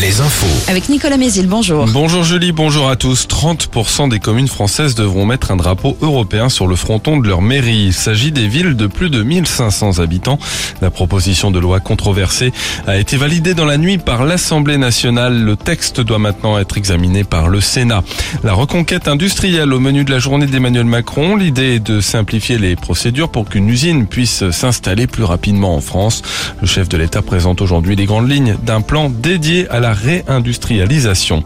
les infos. Avec Nicolas Mézil, bonjour. Bonjour Julie, bonjour à tous. 30% des communes françaises devront mettre un drapeau européen sur le fronton de leur mairie. Il s'agit des villes de plus de 1500 habitants. La proposition de loi controversée a été validée dans la nuit par l'Assemblée nationale. Le texte doit maintenant être examiné par le Sénat. La reconquête industrielle au menu de la journée d'Emmanuel Macron. L'idée est de simplifier les procédures pour qu'une usine puisse s'installer plus rapidement en France. Le chef de l'État présente aujourd'hui les grandes lignes d'un plan dédié à la réindustrialisation.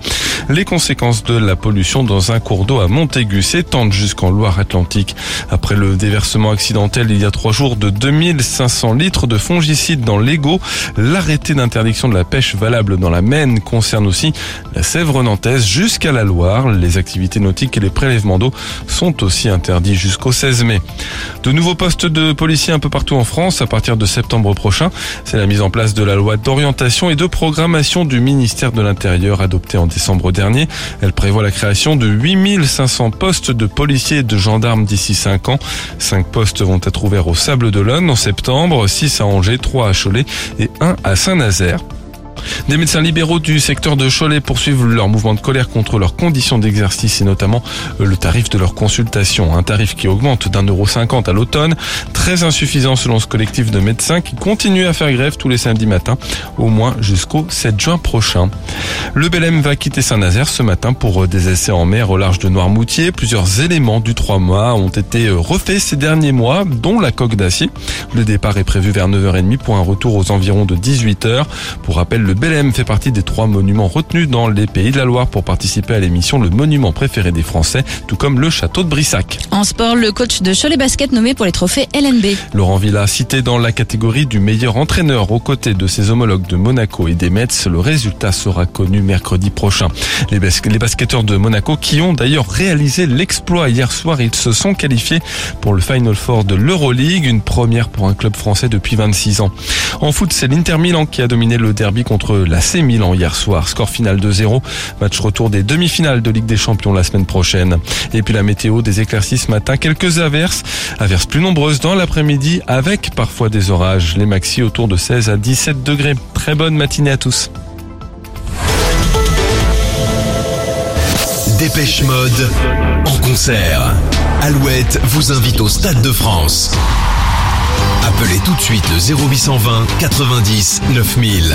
Les conséquences de la pollution dans un cours d'eau à Montaigu s'étendent jusqu'en Loire-Atlantique. Après le déversement accidentel il y a trois jours de 2500 litres de fongicides dans l'Ego, l'arrêté d'interdiction de la pêche valable dans la Maine concerne aussi la Sèvre nantaise jusqu'à la Loire. Les activités nautiques et les prélèvements d'eau sont aussi interdits jusqu'au 16 mai. De nouveaux postes de policiers un peu partout en France à partir de septembre prochain. C'est la mise en place de la loi d'orientation et de programmation du ministère de l'Intérieur adoptée en décembre dernier. Elle prévoit la création de 8500 postes de policiers et de gendarmes d'ici 5 ans. 5 postes vont être ouverts au Sable d'Olonne en septembre, 6 à Angers, 3 à Cholet et 1 à Saint-Nazaire. Des médecins libéraux du secteur de Cholet poursuivent leur mouvement de colère contre leurs conditions d'exercice et notamment euh, le tarif de leur consultation. Un tarif qui augmente d'un euro cinquante à l'automne, très insuffisant selon ce collectif de médecins qui continue à faire grève tous les samedis matins, au moins jusqu'au 7 juin prochain. Le Belém va quitter Saint-Nazaire ce matin pour euh, des essais en mer au large de Noirmoutier. Plusieurs éléments du 3 mois ont été euh, refaits ces derniers mois, dont la coque d'acier. Le départ est prévu vers 9h30 pour un retour aux environs de 18h. Pour rappel, le Belém fait partie des trois monuments retenus dans les Pays de la Loire pour participer à l'émission Le Monument préféré des Français, tout comme le château de Brissac. En sport, le coach de Cholet Basket nommé pour les trophées LNB. Laurent Villa, cité dans la catégorie du meilleur entraîneur aux côtés de ses homologues de Monaco et des Mets, le résultat sera connu mercredi prochain. Les, bas les basketteurs de Monaco qui ont d'ailleurs réalisé l'exploit hier soir, ils se sont qualifiés pour le Final Four de l'Euroleague, une première pour un club français depuis 26 ans. En foot, c'est l'Inter Milan qui a dominé le derby contre contre l'AC Milan hier soir. Score final 2-0. Match retour des demi-finales de Ligue des Champions la semaine prochaine. Et puis la météo, des éclaircies ce matin, quelques averses. Averses plus nombreuses dans l'après-midi avec parfois des orages. Les maxi autour de 16 à 17 degrés. Très bonne matinée à tous. Dépêche Mode en concert. Alouette vous invite au Stade de France. Appelez tout de suite le 0820 90 9000.